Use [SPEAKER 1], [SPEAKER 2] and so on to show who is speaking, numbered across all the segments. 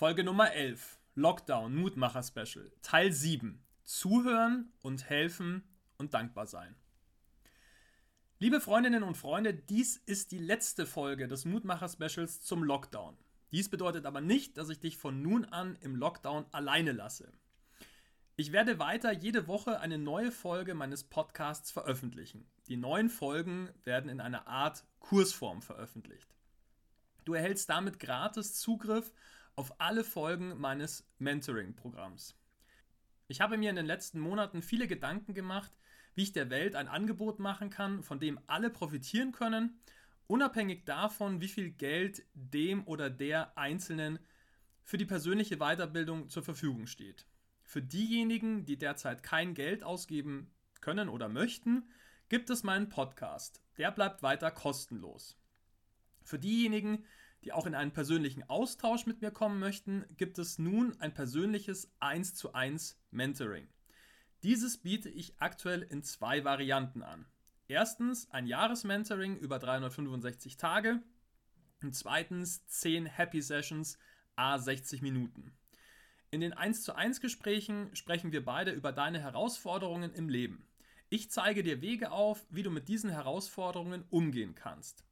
[SPEAKER 1] Folge Nummer 11. Lockdown, Mutmacher Special. Teil 7. Zuhören und helfen und dankbar sein. Liebe Freundinnen und Freunde, dies ist die letzte Folge des Mutmacher Specials zum Lockdown. Dies bedeutet aber nicht, dass ich dich von nun an im Lockdown alleine lasse. Ich werde weiter jede Woche eine neue Folge meines Podcasts veröffentlichen. Die neuen Folgen werden in einer Art Kursform veröffentlicht. Du erhältst damit gratis Zugriff auf alle Folgen meines Mentoring-Programms. Ich habe mir in den letzten Monaten viele Gedanken gemacht, wie ich der Welt ein Angebot machen kann, von dem alle profitieren können, unabhängig davon, wie viel Geld dem oder der Einzelnen für die persönliche Weiterbildung zur Verfügung steht. Für diejenigen, die derzeit kein Geld ausgeben können oder möchten, gibt es meinen Podcast. Der bleibt weiter kostenlos. Für diejenigen, die auch in einen persönlichen Austausch mit mir kommen möchten, gibt es nun ein persönliches 1 zu 1 Mentoring. Dieses biete ich aktuell in zwei Varianten an. Erstens ein Jahresmentoring über 365 Tage und zweitens 10 Happy Sessions a 60 Minuten. In den 1 zu 1 Gesprächen sprechen wir beide über deine Herausforderungen im Leben. Ich zeige dir Wege auf, wie du mit diesen Herausforderungen umgehen kannst,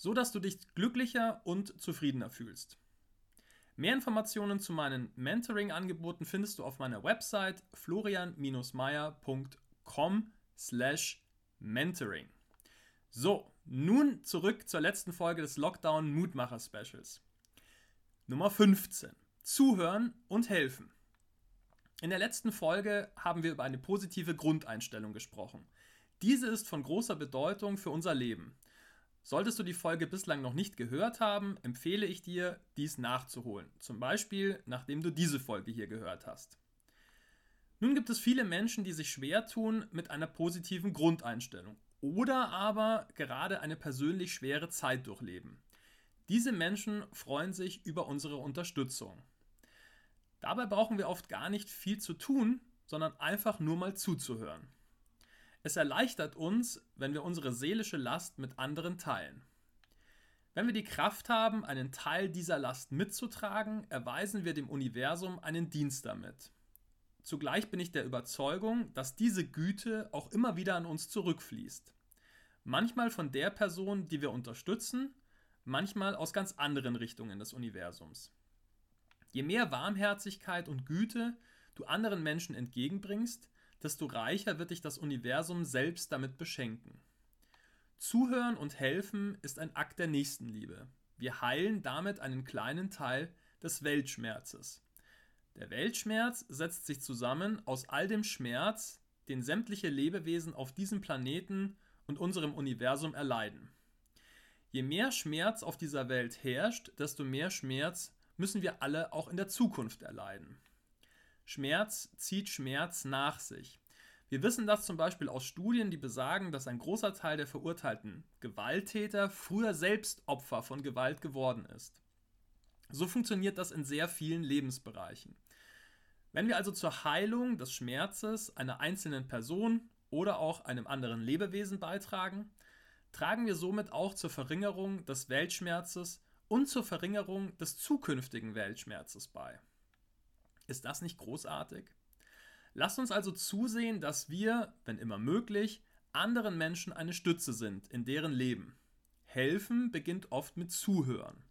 [SPEAKER 1] so dass du dich glücklicher und zufriedener fühlst. Mehr Informationen zu meinen Mentoring-Angeboten findest du auf meiner Website florian-meyer.com/mentoring. So, nun zurück zur letzten Folge des Lockdown Mutmacher Specials. Nummer 15. Zuhören und helfen. In der letzten Folge haben wir über eine positive Grundeinstellung gesprochen. Diese ist von großer Bedeutung für unser Leben. Solltest du die Folge bislang noch nicht gehört haben, empfehle ich dir, dies nachzuholen. Zum Beispiel, nachdem du diese Folge hier gehört hast. Nun gibt es viele Menschen, die sich schwer tun mit einer positiven Grundeinstellung oder aber gerade eine persönlich schwere Zeit durchleben. Diese Menschen freuen sich über unsere Unterstützung. Dabei brauchen wir oft gar nicht viel zu tun, sondern einfach nur mal zuzuhören. Es erleichtert uns, wenn wir unsere seelische Last mit anderen teilen. Wenn wir die Kraft haben, einen Teil dieser Last mitzutragen, erweisen wir dem Universum einen Dienst damit. Zugleich bin ich der Überzeugung, dass diese Güte auch immer wieder an uns zurückfließt. Manchmal von der Person, die wir unterstützen, manchmal aus ganz anderen Richtungen des Universums. Je mehr Warmherzigkeit und Güte du anderen Menschen entgegenbringst, desto reicher wird dich das Universum selbst damit beschenken. Zuhören und helfen ist ein Akt der Nächstenliebe. Wir heilen damit einen kleinen Teil des Weltschmerzes. Der Weltschmerz setzt sich zusammen aus all dem Schmerz, den sämtliche Lebewesen auf diesem Planeten und unserem Universum erleiden. Je mehr Schmerz auf dieser Welt herrscht, desto mehr Schmerz müssen wir alle auch in der Zukunft erleiden. Schmerz zieht Schmerz nach sich. Wir wissen das zum Beispiel aus Studien, die besagen, dass ein großer Teil der verurteilten Gewalttäter früher selbst Opfer von Gewalt geworden ist. So funktioniert das in sehr vielen Lebensbereichen. Wenn wir also zur Heilung des Schmerzes einer einzelnen Person oder auch einem anderen Lebewesen beitragen, tragen wir somit auch zur Verringerung des Weltschmerzes und zur Verringerung des zukünftigen Weltschmerzes bei. Ist das nicht großartig? Lasst uns also zusehen, dass wir, wenn immer möglich, anderen Menschen eine Stütze sind in deren Leben. Helfen beginnt oft mit Zuhören.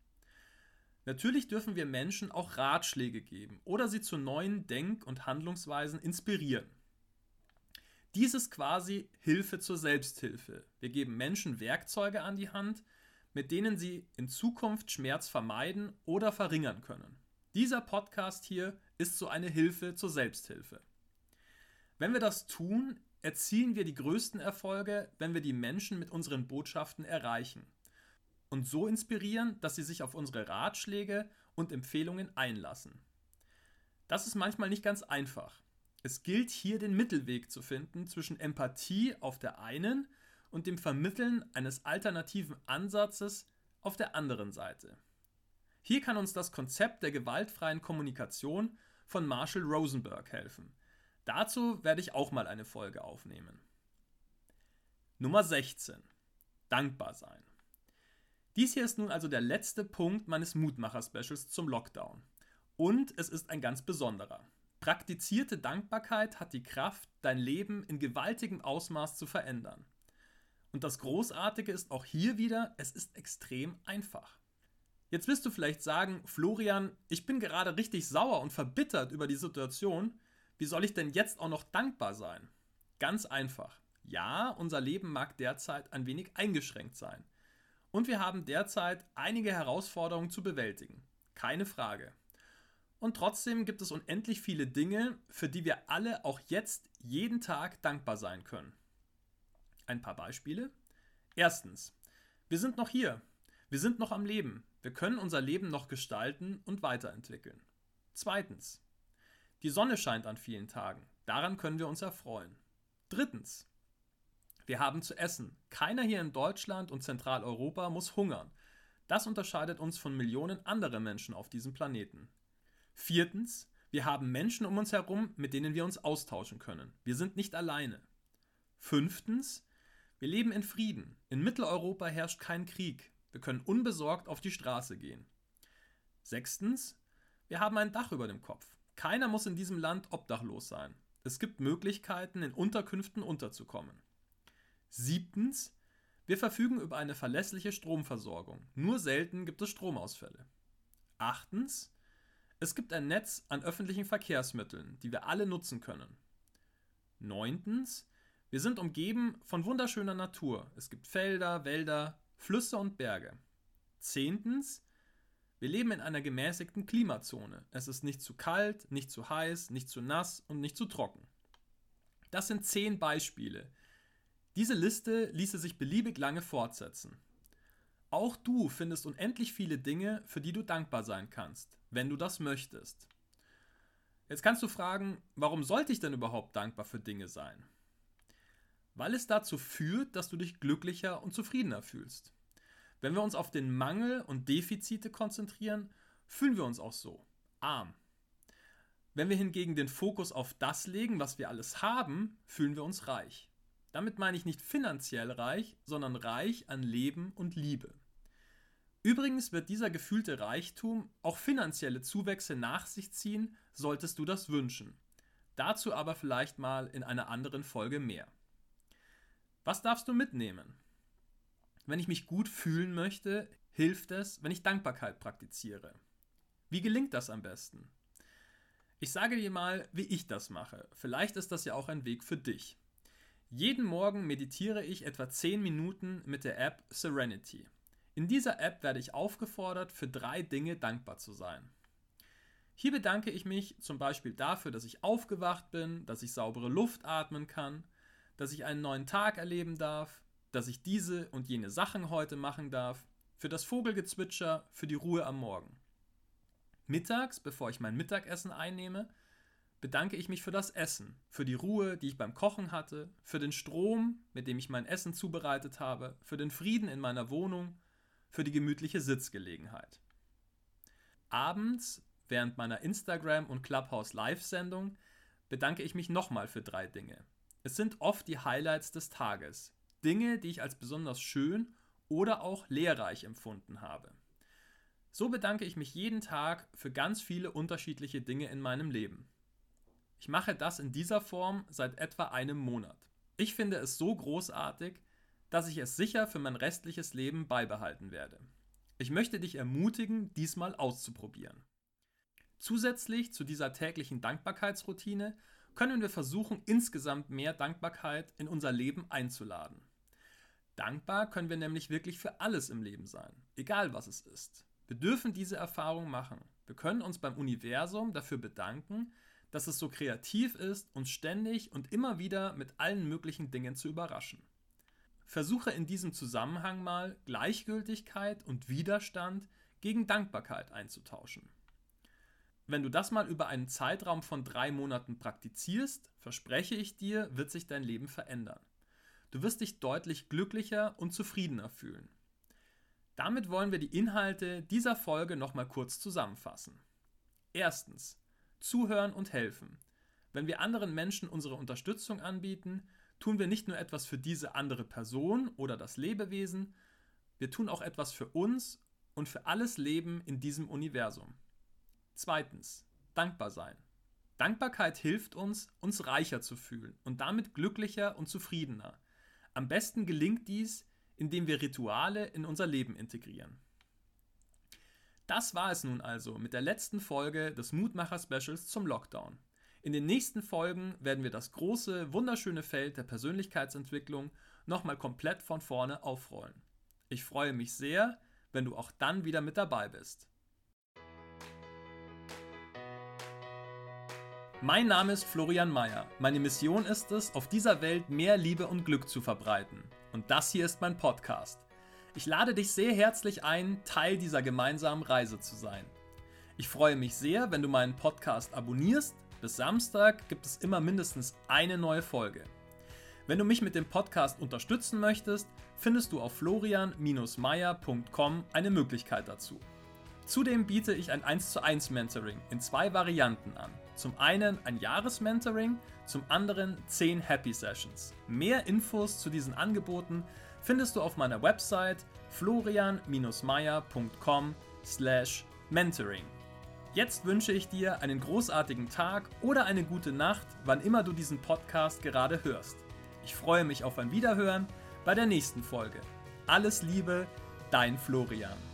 [SPEAKER 1] Natürlich dürfen wir Menschen auch Ratschläge geben oder sie zu neuen Denk- und Handlungsweisen inspirieren. Dies ist quasi Hilfe zur Selbsthilfe. Wir geben Menschen Werkzeuge an die Hand, mit denen sie in Zukunft Schmerz vermeiden oder verringern können. Dieser Podcast hier ist so eine Hilfe zur Selbsthilfe. Wenn wir das tun, erzielen wir die größten Erfolge, wenn wir die Menschen mit unseren Botschaften erreichen und so inspirieren, dass sie sich auf unsere Ratschläge und Empfehlungen einlassen. Das ist manchmal nicht ganz einfach. Es gilt hier den Mittelweg zu finden zwischen Empathie auf der einen und dem Vermitteln eines alternativen Ansatzes auf der anderen Seite. Hier kann uns das Konzept der gewaltfreien Kommunikation von Marshall Rosenberg helfen. Dazu werde ich auch mal eine Folge aufnehmen. Nummer 16. Dankbar sein. Dies hier ist nun also der letzte Punkt meines Mutmacher-Specials zum Lockdown. Und es ist ein ganz besonderer. Praktizierte Dankbarkeit hat die Kraft, dein Leben in gewaltigem Ausmaß zu verändern. Und das Großartige ist auch hier wieder, es ist extrem einfach. Jetzt wirst du vielleicht sagen, Florian, ich bin gerade richtig sauer und verbittert über die Situation. Wie soll ich denn jetzt auch noch dankbar sein? Ganz einfach. Ja, unser Leben mag derzeit ein wenig eingeschränkt sein. Und wir haben derzeit einige Herausforderungen zu bewältigen. Keine Frage. Und trotzdem gibt es unendlich viele Dinge, für die wir alle auch jetzt jeden Tag dankbar sein können. Ein paar Beispiele. Erstens, wir sind noch hier. Wir sind noch am Leben. Wir können unser Leben noch gestalten und weiterentwickeln. Zweitens, die Sonne scheint an vielen Tagen. Daran können wir uns erfreuen. Drittens, wir haben zu essen. Keiner hier in Deutschland und Zentraleuropa muss hungern. Das unterscheidet uns von Millionen anderer Menschen auf diesem Planeten. Viertens, wir haben Menschen um uns herum, mit denen wir uns austauschen können. Wir sind nicht alleine. Fünftens, wir leben in Frieden. In Mitteleuropa herrscht kein Krieg. Wir können unbesorgt auf die Straße gehen. Sechstens, wir haben ein Dach über dem Kopf. Keiner muss in diesem Land obdachlos sein. Es gibt Möglichkeiten, in Unterkünften unterzukommen. Siebtens, wir verfügen über eine verlässliche Stromversorgung. Nur selten gibt es Stromausfälle. Achtens, es gibt ein Netz an öffentlichen Verkehrsmitteln, die wir alle nutzen können. Neuntens, wir sind umgeben von wunderschöner Natur. Es gibt Felder, Wälder, Flüsse und Berge. Zehntens, wir leben in einer gemäßigten Klimazone. Es ist nicht zu kalt, nicht zu heiß, nicht zu nass und nicht zu trocken. Das sind zehn Beispiele. Diese Liste ließe sich beliebig lange fortsetzen. Auch du findest unendlich viele Dinge, für die du dankbar sein kannst wenn du das möchtest. Jetzt kannst du fragen, warum sollte ich denn überhaupt dankbar für Dinge sein? Weil es dazu führt, dass du dich glücklicher und zufriedener fühlst. Wenn wir uns auf den Mangel und Defizite konzentrieren, fühlen wir uns auch so arm. Wenn wir hingegen den Fokus auf das legen, was wir alles haben, fühlen wir uns reich. Damit meine ich nicht finanziell reich, sondern reich an Leben und Liebe. Übrigens wird dieser gefühlte Reichtum auch finanzielle Zuwächse nach sich ziehen, solltest du das wünschen. Dazu aber vielleicht mal in einer anderen Folge mehr. Was darfst du mitnehmen? Wenn ich mich gut fühlen möchte, hilft es, wenn ich Dankbarkeit praktiziere. Wie gelingt das am besten? Ich sage dir mal, wie ich das mache. Vielleicht ist das ja auch ein Weg für dich. Jeden Morgen meditiere ich etwa 10 Minuten mit der App Serenity. In dieser App werde ich aufgefordert, für drei Dinge dankbar zu sein. Hier bedanke ich mich zum Beispiel dafür, dass ich aufgewacht bin, dass ich saubere Luft atmen kann, dass ich einen neuen Tag erleben darf, dass ich diese und jene Sachen heute machen darf, für das Vogelgezwitscher, für die Ruhe am Morgen. Mittags, bevor ich mein Mittagessen einnehme, bedanke ich mich für das Essen, für die Ruhe, die ich beim Kochen hatte, für den Strom, mit dem ich mein Essen zubereitet habe, für den Frieden in meiner Wohnung, für die gemütliche Sitzgelegenheit. Abends, während meiner Instagram- und Clubhouse Live-Sendung, bedanke ich mich nochmal für drei Dinge. Es sind oft die Highlights des Tages, Dinge, die ich als besonders schön oder auch lehrreich empfunden habe. So bedanke ich mich jeden Tag für ganz viele unterschiedliche Dinge in meinem Leben. Ich mache das in dieser Form seit etwa einem Monat. Ich finde es so großartig, dass ich es sicher für mein restliches Leben beibehalten werde. Ich möchte dich ermutigen, diesmal auszuprobieren. Zusätzlich zu dieser täglichen Dankbarkeitsroutine können wir versuchen, insgesamt mehr Dankbarkeit in unser Leben einzuladen. Dankbar können wir nämlich wirklich für alles im Leben sein, egal was es ist. Wir dürfen diese Erfahrung machen. Wir können uns beim Universum dafür bedanken, dass es so kreativ ist, uns ständig und immer wieder mit allen möglichen Dingen zu überraschen. Versuche in diesem Zusammenhang mal Gleichgültigkeit und Widerstand gegen Dankbarkeit einzutauschen. Wenn du das mal über einen Zeitraum von drei Monaten praktizierst, verspreche ich dir, wird sich dein Leben verändern. Du wirst dich deutlich glücklicher und zufriedener fühlen. Damit wollen wir die Inhalte dieser Folge nochmal kurz zusammenfassen. Erstens, zuhören und helfen. Wenn wir anderen Menschen unsere Unterstützung anbieten, tun wir nicht nur etwas für diese andere Person oder das Lebewesen, wir tun auch etwas für uns und für alles Leben in diesem Universum. Zweitens, dankbar sein. Dankbarkeit hilft uns, uns reicher zu fühlen und damit glücklicher und zufriedener. Am besten gelingt dies, indem wir Rituale in unser Leben integrieren. Das war es nun also mit der letzten Folge des Mutmacher-Specials zum Lockdown. In den nächsten Folgen werden wir das große, wunderschöne Feld der Persönlichkeitsentwicklung nochmal komplett von vorne aufrollen. Ich freue mich sehr, wenn du auch dann wieder mit dabei bist. Mein Name ist Florian Mayer. Meine Mission ist es, auf dieser Welt mehr Liebe und Glück zu verbreiten. Und das hier ist mein Podcast. Ich lade dich sehr herzlich ein, Teil dieser gemeinsamen Reise zu sein. Ich freue mich sehr, wenn du meinen Podcast abonnierst. Bis Samstag gibt es immer mindestens eine neue Folge. Wenn du mich mit dem Podcast unterstützen möchtest, findest du auf florian-meier.com eine Möglichkeit dazu. Zudem biete ich ein 1 zu 1 Mentoring in zwei Varianten an. Zum einen ein Jahresmentoring, zum anderen 10 Happy Sessions. Mehr Infos zu diesen Angeboten findest du auf meiner Website florian-meier.com/mentoring. Jetzt wünsche ich dir einen großartigen Tag oder eine gute Nacht, wann immer du diesen Podcast gerade hörst. Ich freue mich auf ein Wiederhören bei der nächsten Folge. Alles Liebe, dein Florian.